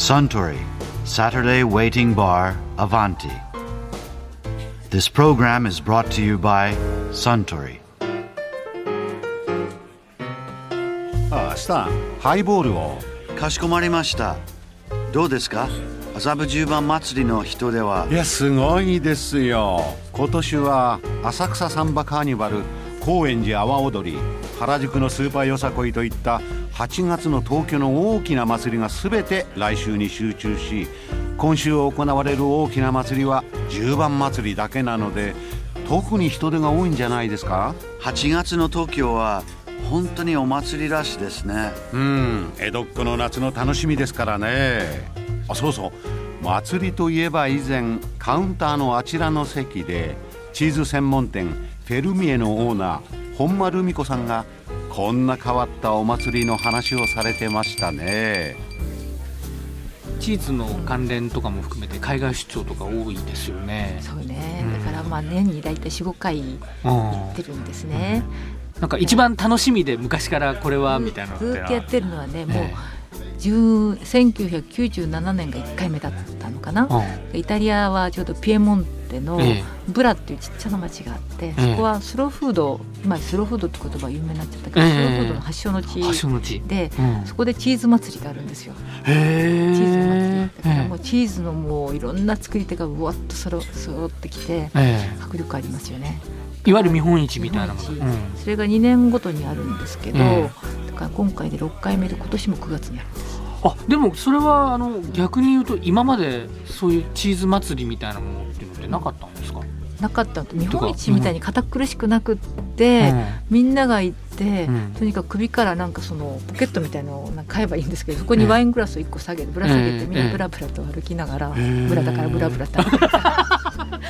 Suntory Saturday Waiting Bar Avanti. This program is brought to you by Suntory. ああスタンハイボールをかしこまりました。どうですか麻布十番祭りの人ではいやすごいですよ今年は浅草サンバカーニバル高円寺阿波踊り原宿のスーパーよさこいといった8月の東京の大きな祭りが全て来週に集中し今週行われる大きな祭りは十番祭りだけなので特に人手が多いんじゃないですか？8月の東京は本当にお祭りらしいですね。うん江戸っ子の夏の楽しみですからね。あそうそう。祭りといえば以前カウンターのあちらの席でチーズ専門店フェルミエのオーナー本間ルミ子さんがこんな変わったお祭りの話をされてましたね。チーズの関連とかも含めて海外出張とか多いですよね。そうね、うんだからまあ年に大体45回行ってるんですね、なんか一番楽しみで昔からこれはみたいなのってずーっとやってるのはねもうえ10 1997年が1回目だったのかな、えイタリアはちょうどピエモンテのええ。ブラっていうちっちゃな町があって、ええ。そこはスローフード今スローフードって言葉有名になっちゃったけど、ええ。スローフードの発祥の地。で、うん。そこでチーズ祭りがあるんですよ。へチーズ祭りだからもえうチーズのもういろんな作り手がうわっとそろ揃ってきてえ迫力ありますよね。いわゆる見本市みたいなもの。日うん。それが2年ごとにあるんですけど、えだから今回で6回目で今年も9月にあるんですあでもそれはあの逆に言うと今までそういうチーズ祭りみたいなものっていうのってなかったんですか、なかった。日本一みたいに堅苦しくなくって、みんなが行って、うん。とにかく首からなんかそのポケットみたいのをなんか買えばいいんですけどそこにワイングラスを1個下げてぶら下げてみんなブラブラと歩きながら、えブラだからブラブラって歩きながら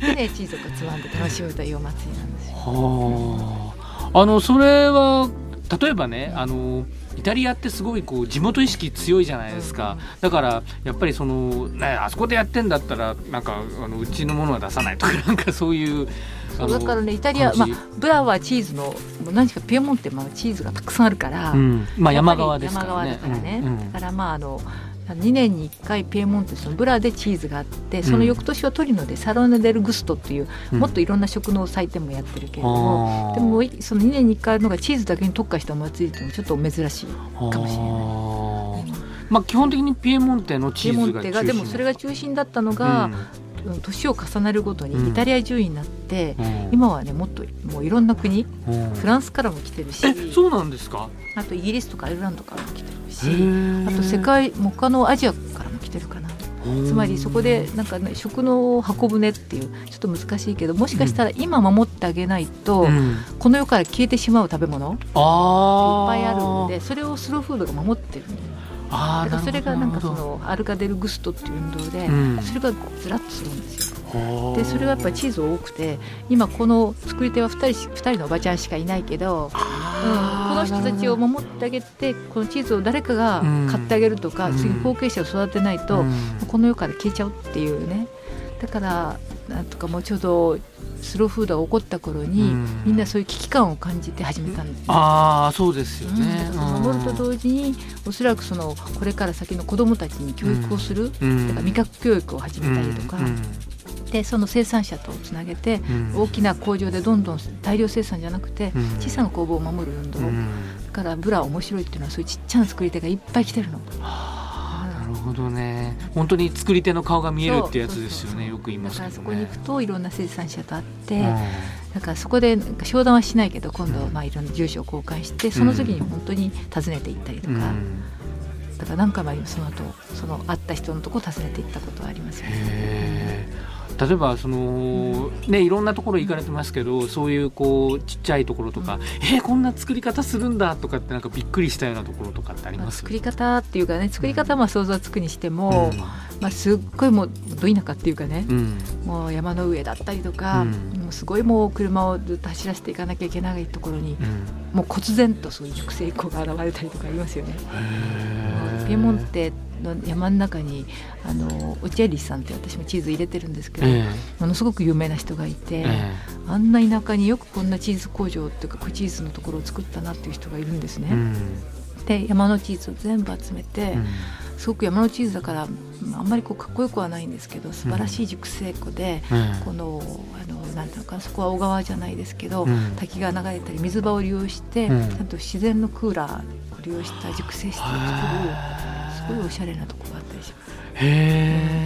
でねチーズをつまんで楽しむというお祭りなんですよ。はあ。あのそれは例えばねあのイタリアってすごいこう地元意識強いじゃないですか、だからやっぱりその、ね、あそこでやってんだったらなんかあのうちのものは出さないとかなんかそういうだからねイタリア、まあブラはチーズの何しかピエモンテまあチーズがたくさんあるから、うん。まあ、山側ですからね。山側だからね、うん。うん。だからまああの2年に1回ピエモンテそのブラでチーズがあってその翌年はトリノでサロネ・デル・グストっていう、うん。もっといろんな食の祭典もやってるけれども、でもその2年に1回あるのがチーズだけに特化したお祭りっていうのはちょっと珍しいかもしれない。まあ基本的にピエモンテのチピエモンーズが中心。テがでもそれが中心だったのが、うん。年を重ねるごとにイタリア中位になって、うん。今はねもっともういろんな国うん。フランスからも来てるしえそうなんですか？あとイギリスとかアイルランドからも来てるしあと世界も他のアジアからも来てるかな。つまりそこでなんか、ね、食の箱舟っていうちょっと難しいけどもしかしたら今守ってあげないと、うん。この世から消えてしまう食べ物いっあぱいあるんででそれをスローフードが守ってるあーだからそれがなんかそのアルカデルグストっていう運動で、うん。それがずらっとするんですよ。どでそれはやっぱりチーズ多くて今この作り手は2人し2人のおばちゃんしかいないけど、うん、この人たちを守ってあげてこのチーズを誰かが買ってあげるとか、うん。次後継者を育てないと、うん。この世から消えちゃうっていうね。だからなんとかもうちょうどスローフードが起こった頃に、うん。みんなそういう危機感を感じて始めたんですね。ああそうですよね、うん。守ると同時におそらくそのこれから先の子どもたちに教育をする、うん。だから味覚教育を始めたりとか、うんでその生産者とつなげて、うん。大きな工場でどんどん大量生産じゃなくて、うん。小さな工房を守る運動、うん。だからブラ面白いっていうのはそういうちっちゃな作り手がいっぱい来てるの。なるほどね。本当に作り手の顔が見えるってやつですよねよく言いますけどだからそこにね行くといろんな生産者と会って、うん。だからそこでなんか商談はしないけど今度まあいろんな住所を交換してその時に本当に訪ねて行ったりとか、うん。だから何回もその後その会った人のとこ訪ねて行ったことはありますよね。例えばその、ね、いろんなところ行かれてますけどそういうこうちっちゃいところとか、えーこんな作り方するんだとかってなんかびっくりしたようなところとかってあります？まあ作り方っていうかね作り方はまあ想像はつくにしても、うん。まあ、すっごいもうど田舎っていうかね、うん。もう山の上だったりとか、うん。もうすごいもう車をずっと走らせていかなきゃいけないところに、うん。もう忽然とそういう熟成庫が現れたりとかありますよね。ピエモンテの山の中にあのオチェリさんって私もチーズ入れてるんですけど、えものすごく有名な人がいて、ええ。あんな田舎によくこんなチーズ工場っていうかチーズのところを作ったなっていう人がいるんですね。で山のチーズを全部集めて、うん。すごく山のチーズだからうんあんまりこうかっこよくはないんですけど素晴らしい熟成庫で、このあのなんていうのかなそこは小川じゃないですけど、うん。滝が流れたり水場を利用して、うん。ちゃんと自然のクーラーを利用した熟成室を作るすごいおしゃれなとこがあったりします。へ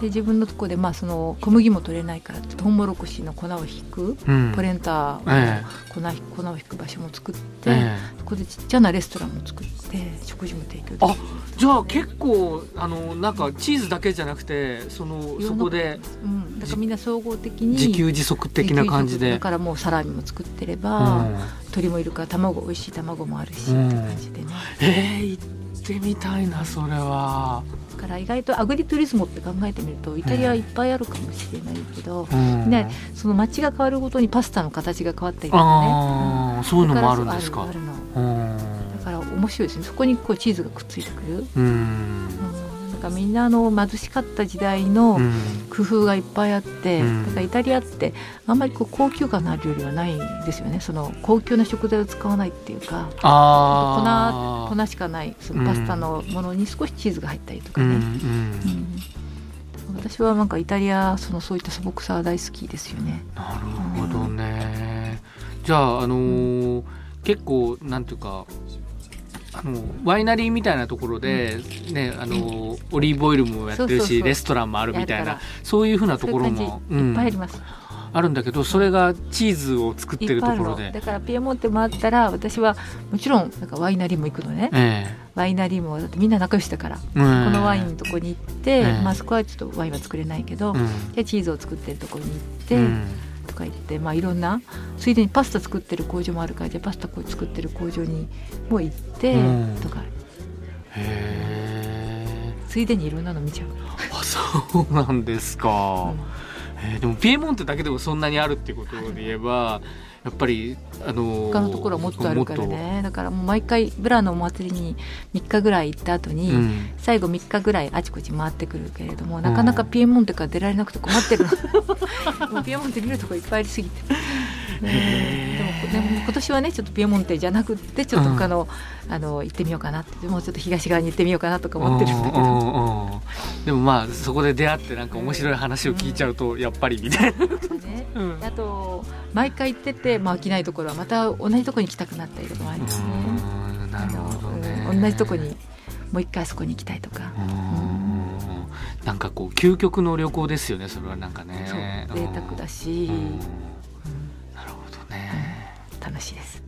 で自分のとこでまあその小麦も取れないからトウモロコシの粉を引く、え、うん。ポレンターえ粉,、粉を引く場所も作って、えそこでちっちゃなレストランも作って食事も提供あじゃあ結構あのなんかチーズだけじゃなくてそのそこでうん、だからみんな総合的に自給自足的な感じで。だからもうサラミも作ってれうば、ん。鶏もいるから卵美味しい卵もあるし、うんって感じでね。えー、行ってみたいなそれは、だから意外とアグリトゥリズモって考えてみるとイタリアはいっぱいあるかもしれないけど、うん。ねその街が変わるごとにパスタの形が変わったりとかね。ああそういうのもあるんですか。だから面白いですね。そこにこうチーズがくっついてくる、うんうん、なんかみんなあの貧しかった時代のうん。工夫がいっぱいあって、うん。だからイタリアってあんまりこう高級感のある料理はないんですよね。その高級な食材を使わないっていうか粉粉しかないそのパスタのものに少しチーズが入ったりとかうんうね、ん。うん。私はなんかイタリアそのそういった素朴さは大好きですよね。なるほどね。じゃああのー結構なんていうかあのワイナリーみたいなところで、ねあのーオリーブオイルもやってるしレストランもあるみたいなそういうふうなところもじ。いっぱいあります。あるんだけどそれがチーズを作ってるところで。の。だからピエモンテもあったら私はもちろんなんかワイナリーも行くのね。えワイナリーもだってみんな仲良しだから、えうん。このワインのとこに行って、ええ。まあそこはちょっとワインは作れないけど、うん。でチーズを作ってるところに行って、うんとか言って、まあ、いろんなついでにパスタ作ってる工場もあるからじゃあパスタこう作ってる工場にも行って、うん。とか。へえついでにいろんなの見ちゃう。あそうなんですか、えーでもピエモンテだけでもそんなにあるってことで言えばやっぱりあのー他のところはもっとあるからね。だからもう毎回ブラのお祭りに3日ぐらい行った後に、とうん。最後3日ぐらいあちこち回ってくるけれどもなかなかピエモンテから出られなくて困ってるの。もうピエモンテ見るとこいっぱいありすぎて、ねでも今年はねちょっとピエモンテじゃなくってちょっと他の,、あの行ってみようかなってもうちょっと東側に行ってみようかなとか思ってるんだけど、うんうんうんでもまあそこで出会ってなんか面白い話を聞いちゃうとやっぱりみたいな、ね。うんあと毎回行ってて、まあ、飽きないところはまた同じところに行きたくなったりとかもありますね。うん。なるほどね同じとこにもう一回あそこに行きたいとか、うん。なんかこう究極の旅行ですよねそれはなんかね。贅沢だし、なるほどね。楽しいです。